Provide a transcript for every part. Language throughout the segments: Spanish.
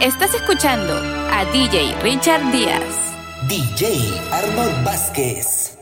Estás escuchando a DJ Richard Díaz. DJ Arnold Vázquez.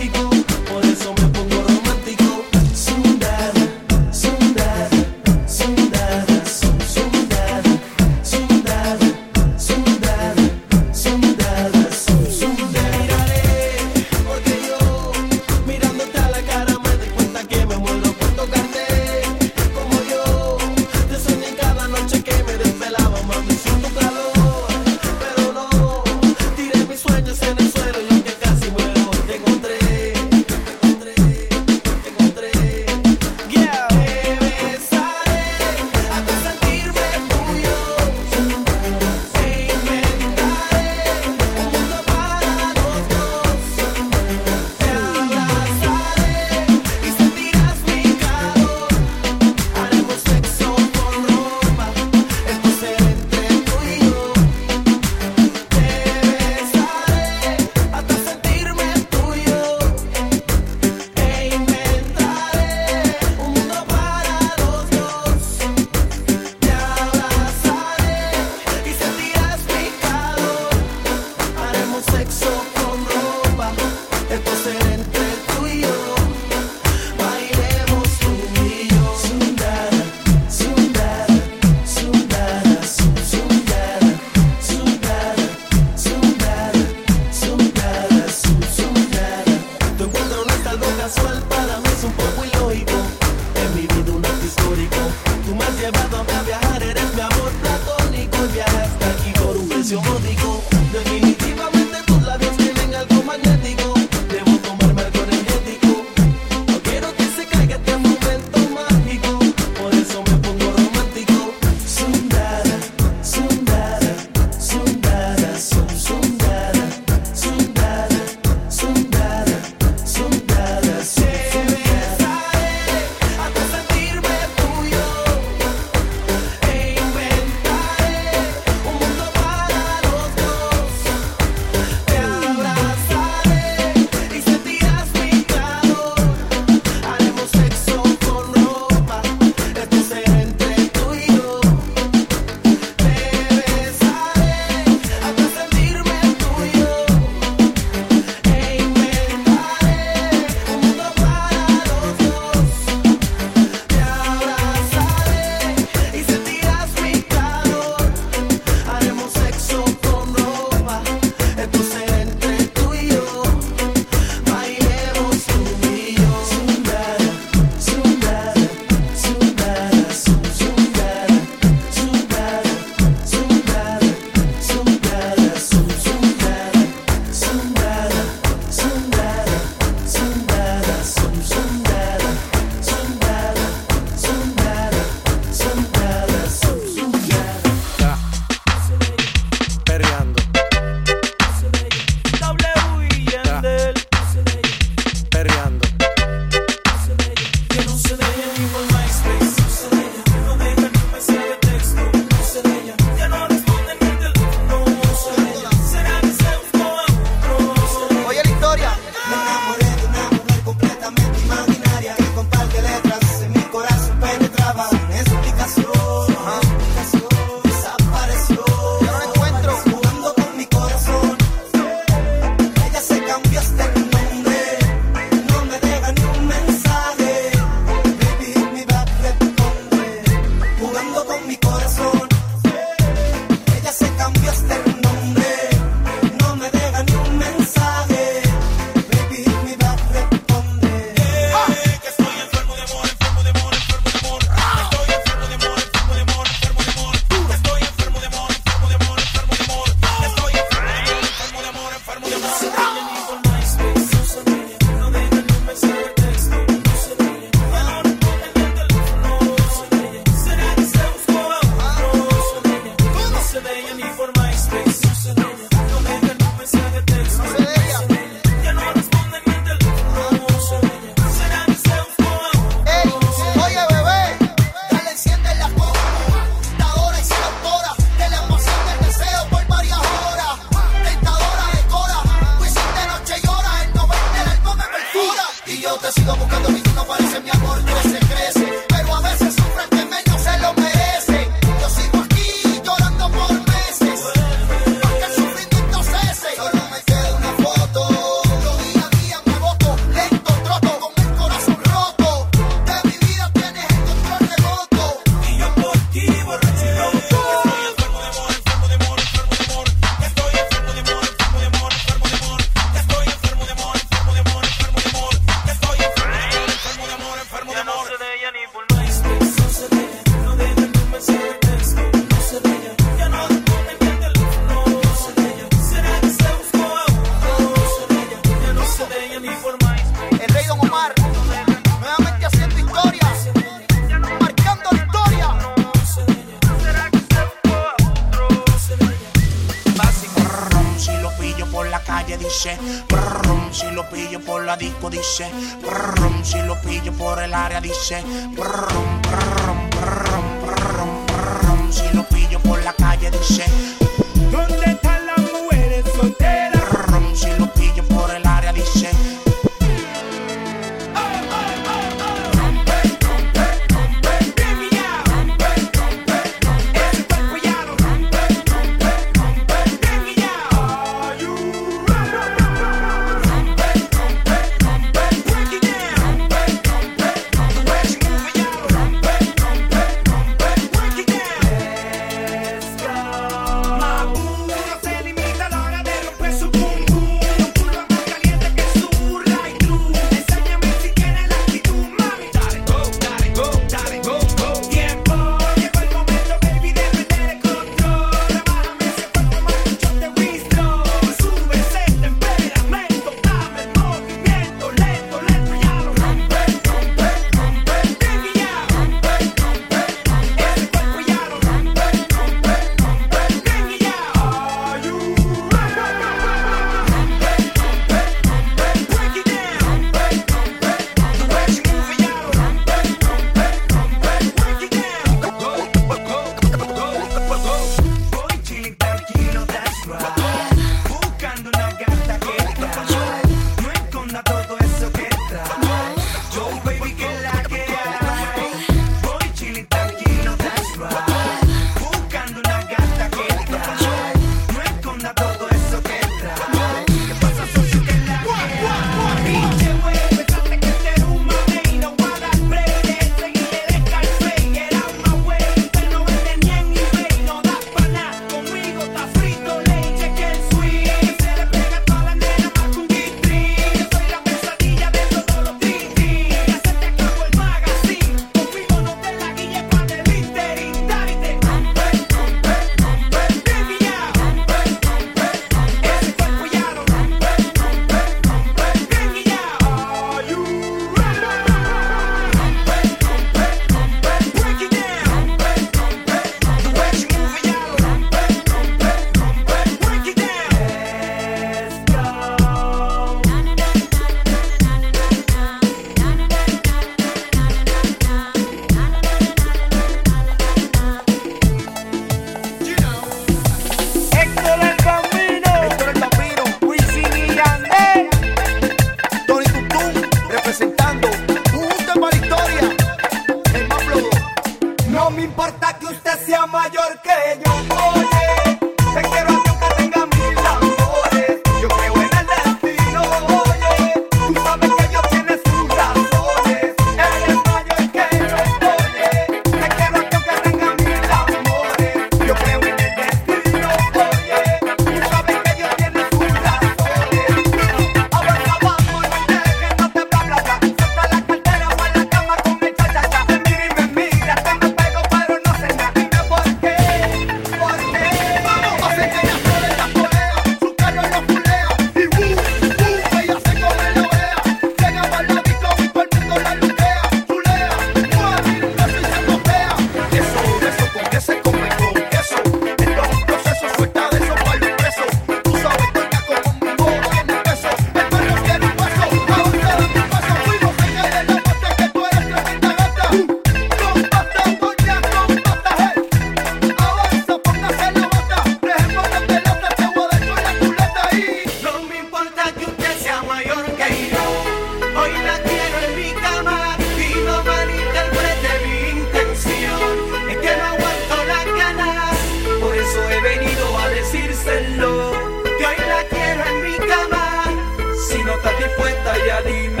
Sayadina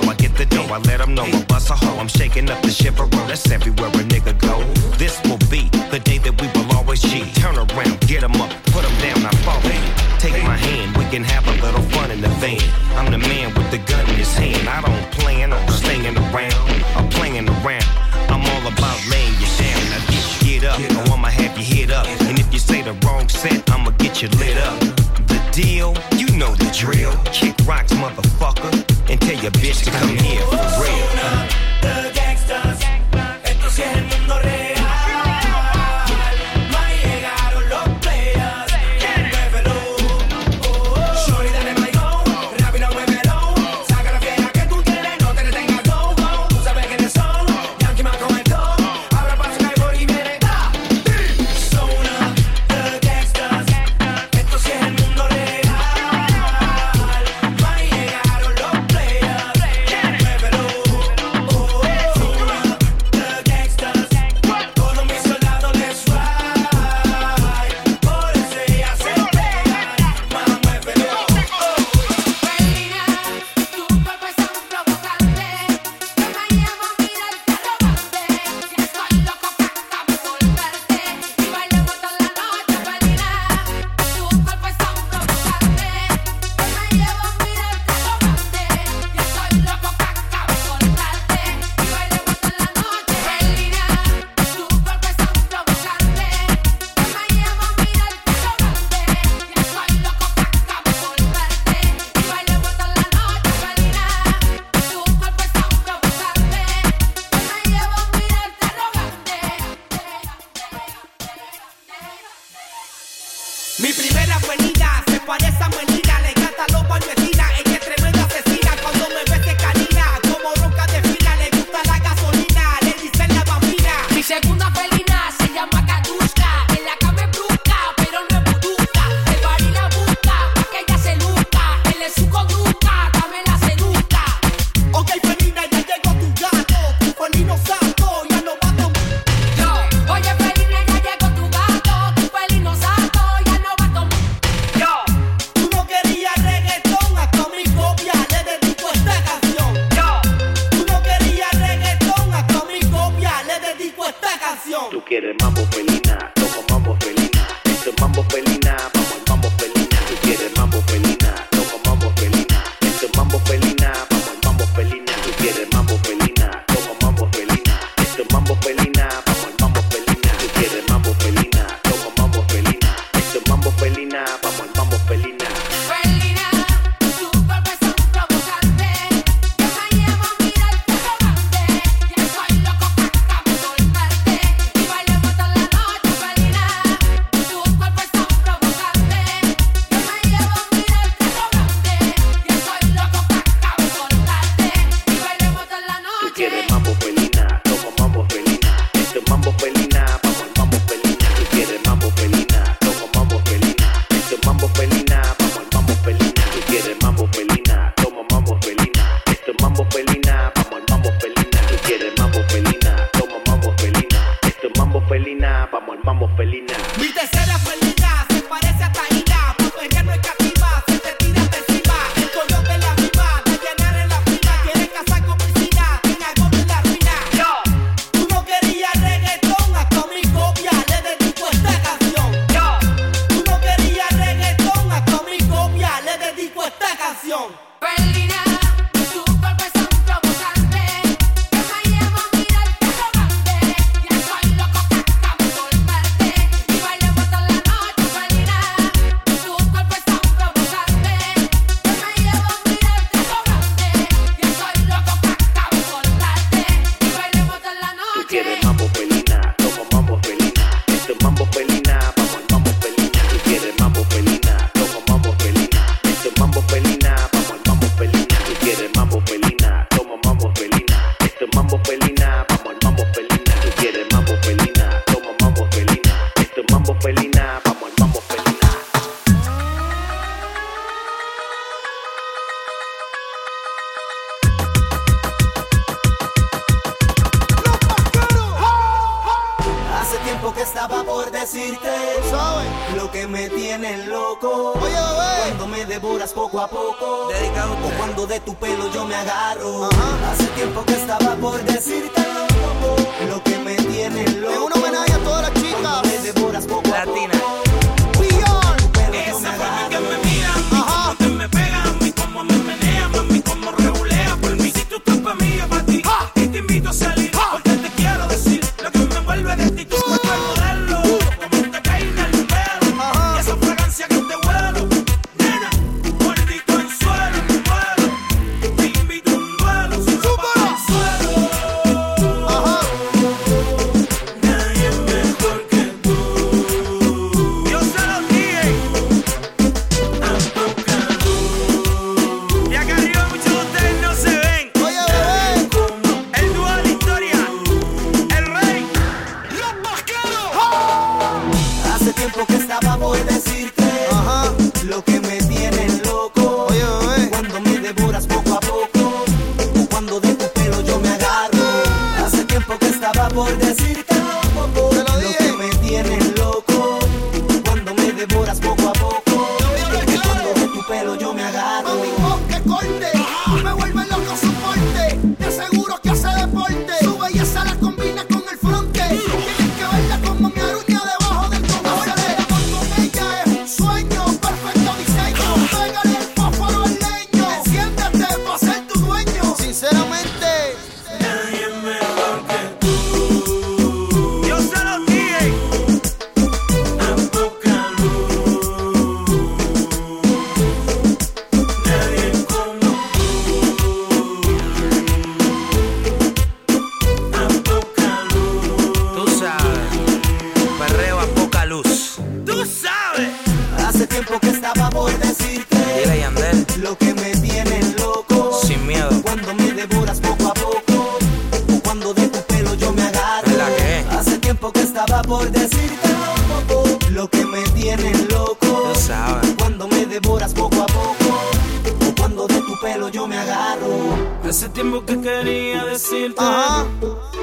flow. I get the dough, I let them know. I bust a hoe, I'm shaking up the shiver. That's everywhere a nigga go. This will be the day that we will always cheat. Turn around, get them up, put them down, I fall in. Take my hand, we can have a little fun in the van. I'm the man with the gun in his hand. I don't plan on staying around, I'm playing around. I'm all about laying you down. Now get, get up, or I'ma have you hit up. And if you say the wrong set, I'ma get you lit up. The deal, you know the drill. Kick rocks, motherfucker your bitch to come here for real.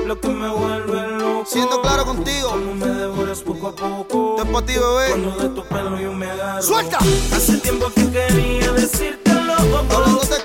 lo que me vuelve loco. Siendo claro contigo, como me devoras poco a poco. Te para ti, bebé. Cuando de tu pelo yo me agarro. Suelta. Hace tiempo que quería decírtelo. Hablándote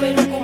pero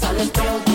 te miras al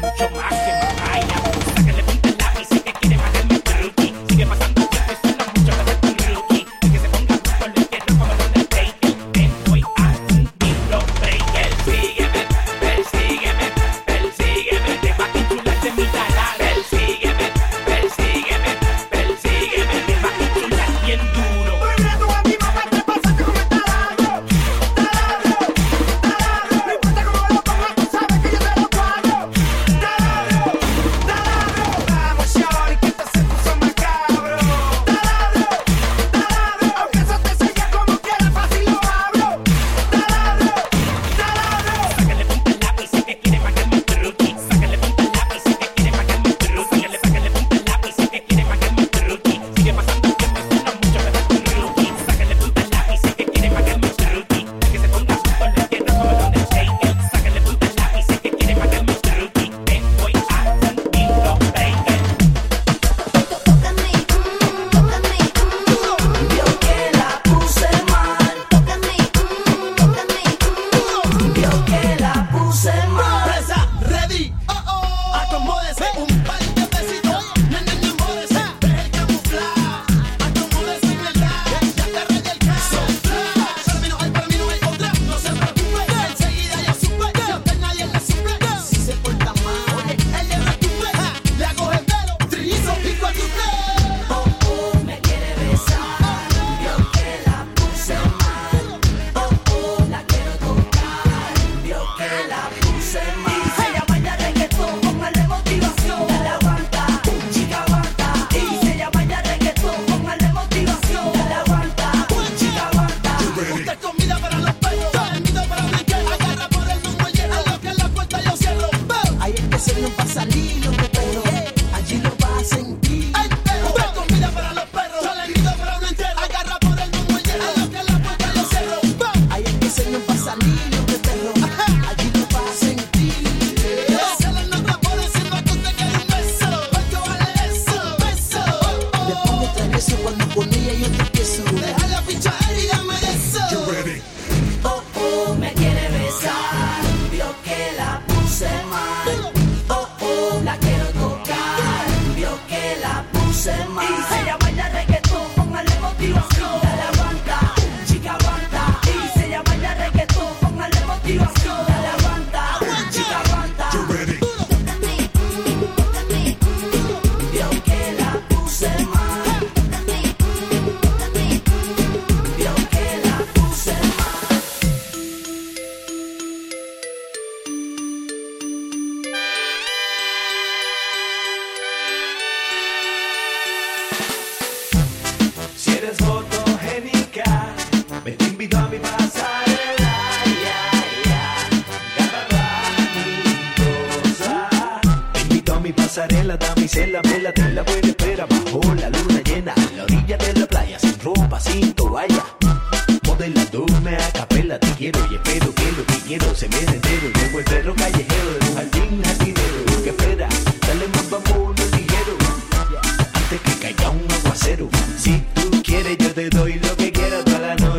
mucho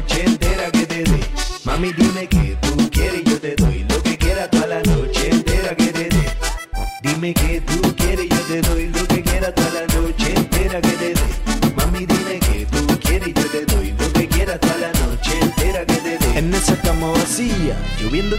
noche entera que te dé. Mami dime que tú quieres yo te doy lo que quieras Toda la noche entera que te dé. Dime que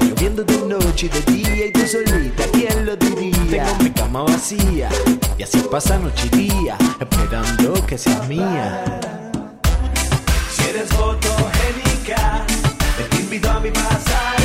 lloviendo de noche y de día y tú solita, ¿quién lo diría? Tengo mi cama vacía, y así pasa noche y día, esperando que seas mía. Si eres fotogénica, te invito a mi pasarela.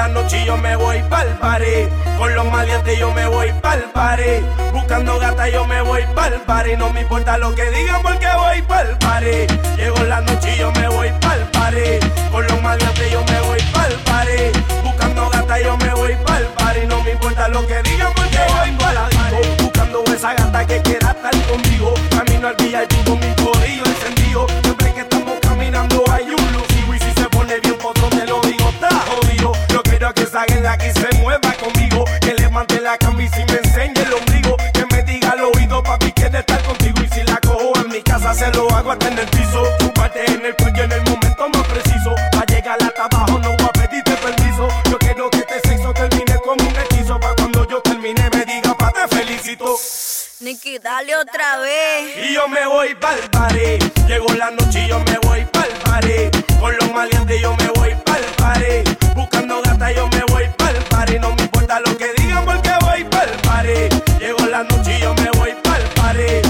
La noche yo me voy pa'l party. Con los maleantes yo me voy pa'l party. Buscando gata yo me voy pa'l party. No me importa lo que digan porque voy pa'l party. Llegó la noche yo me voy pa'l party. Con los maleantes yo me voy pa'l party. Buscando gata yo me voy pa'l party. No me importa lo que digan porque voy pa'l party. Buscando esa gata que quiera estar conmigo. Camino al VIP con mi casa se lo hago hasta en el piso. Tu parte en el cuello en el momento más preciso. Pa' llegar hasta abajo no voy a pedirte permiso. Yo quiero que este sexo termine como un hechizo. Pa' cuando yo termine me diga, pa' te felicito. Nicky, dale otra vez. Y yo me voy pa'l party. Llegó la noche y yo me voy pa'l party. Con los maleantes yo me voy pa'l party. Buscando gata yo me voy pa'l party. No me importa lo que digan porque voy pa'l party. Llegó la noche y yo me voy pa'l party.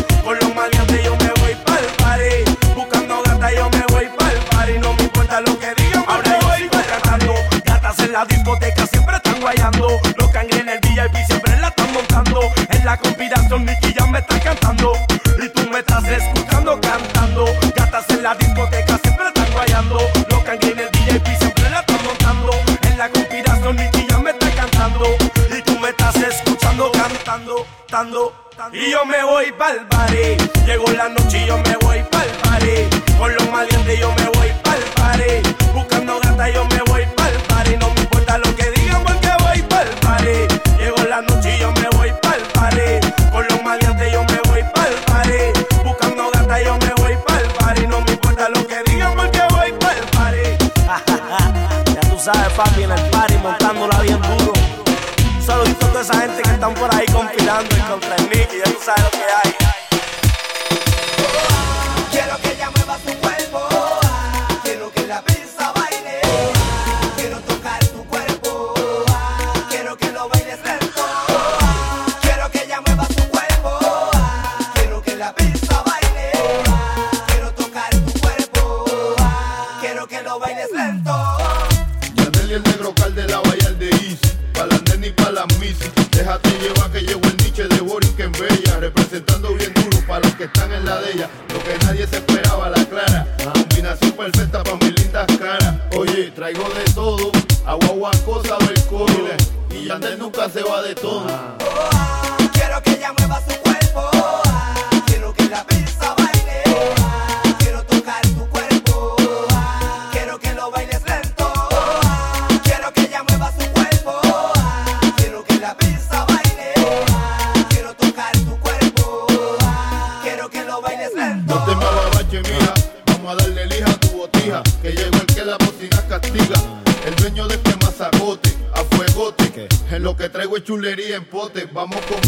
Vamos con